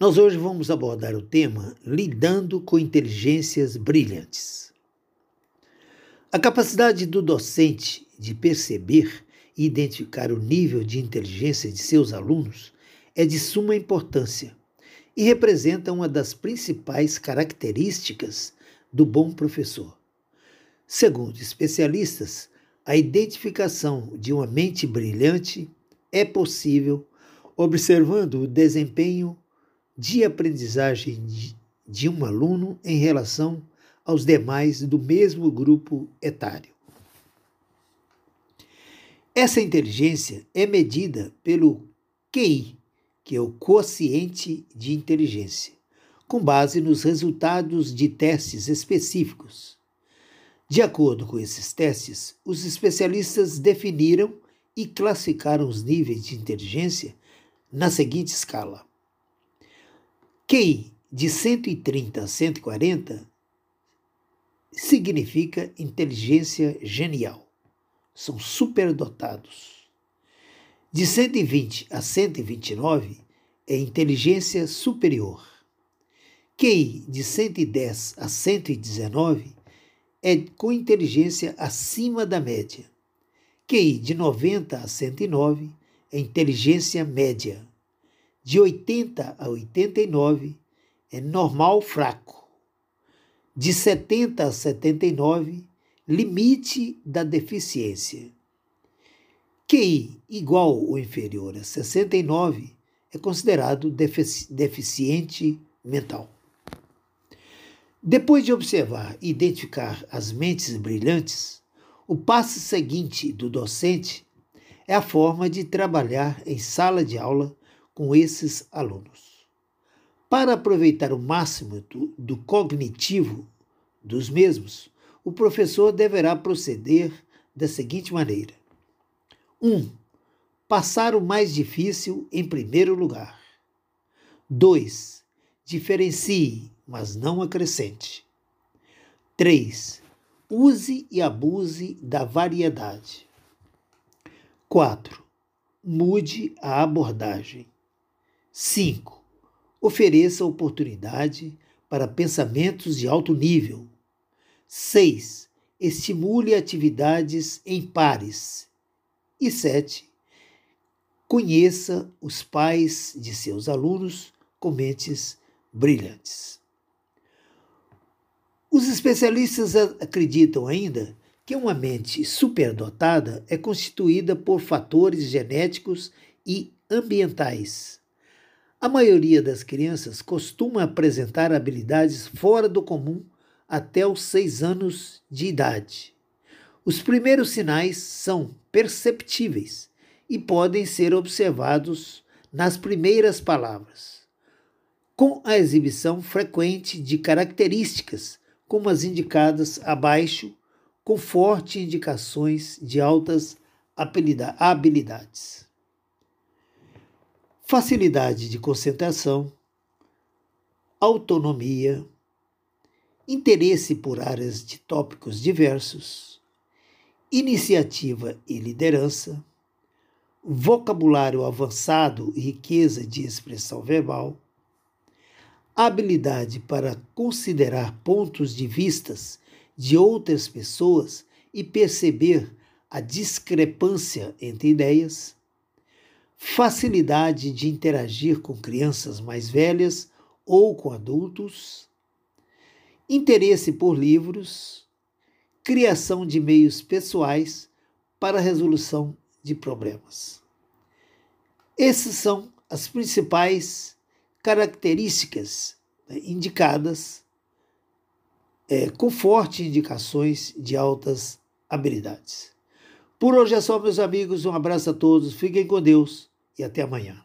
Nós hoje vamos abordar o tema Lidando com inteligências brilhantes. A capacidade do docente de perceber e identificar o nível de inteligência de seus alunos é de suma importância e representa uma das principais características do bom professor. Segundo especialistas, a identificação de uma mente brilhante é possível observando o desempenho de aprendizagem de um aluno em relação aos demais do mesmo grupo etário. Essa inteligência é medida pelo QI, que é o quociente de inteligência, com base nos resultados de testes específicos. De acordo com esses testes, os especialistas definiram e classificaram os níveis de inteligência na seguinte escala: QI de 130 a 140 significa inteligência genial. São superdotados. De 120 a 129 é inteligência superior. QI de 110 a 119 é com inteligência acima da média. QI de 90 a 109 é inteligência média. De 80 a 89 é normal fraco. De 70 a 79, limite da deficiência. QI igual ou inferior a 69 é considerado defici deficiente mental. Depois de observar e identificar as mentes brilhantes, o passo seguinte do docente é a forma de trabalhar em sala de aula com esses alunos. Para aproveitar o máximo do, do cognitivo dos mesmos, o professor deverá proceder da seguinte maneira: 1. Um, passar o mais difícil em primeiro lugar. 2. Diferencie, mas não acrescente. 3. Use e abuse da variedade. 4. Mude a abordagem. 5. Ofereça oportunidade para pensamentos de alto nível. 6. Estimule atividades em pares. E 7. Conheça os pais de seus alunos com mentes brilhantes. Os especialistas acreditam ainda que uma mente superdotada é constituída por fatores genéticos e ambientais a maioria das crianças costuma apresentar habilidades fora do comum até os seis anos de idade. Os primeiros sinais são perceptíveis e podem ser observados nas primeiras palavras, com a exibição frequente de características como as indicadas abaixo, com fortes indicações de altas habilidades facilidade de concentração, autonomia, interesse por áreas de tópicos diversos, iniciativa e liderança, vocabulário avançado e riqueza de expressão verbal, habilidade para considerar pontos de vistas de outras pessoas e perceber a discrepância entre ideias, facilidade de interagir com crianças mais velhas ou com adultos, interesse por livros, criação de meios pessoais para a resolução de problemas. Essas são as principais características né, indicadas é, com fortes indicações de altas habilidades. Por hoje é só, meus amigos. Um abraço a todos. Fiquem com Deus e até amanhã.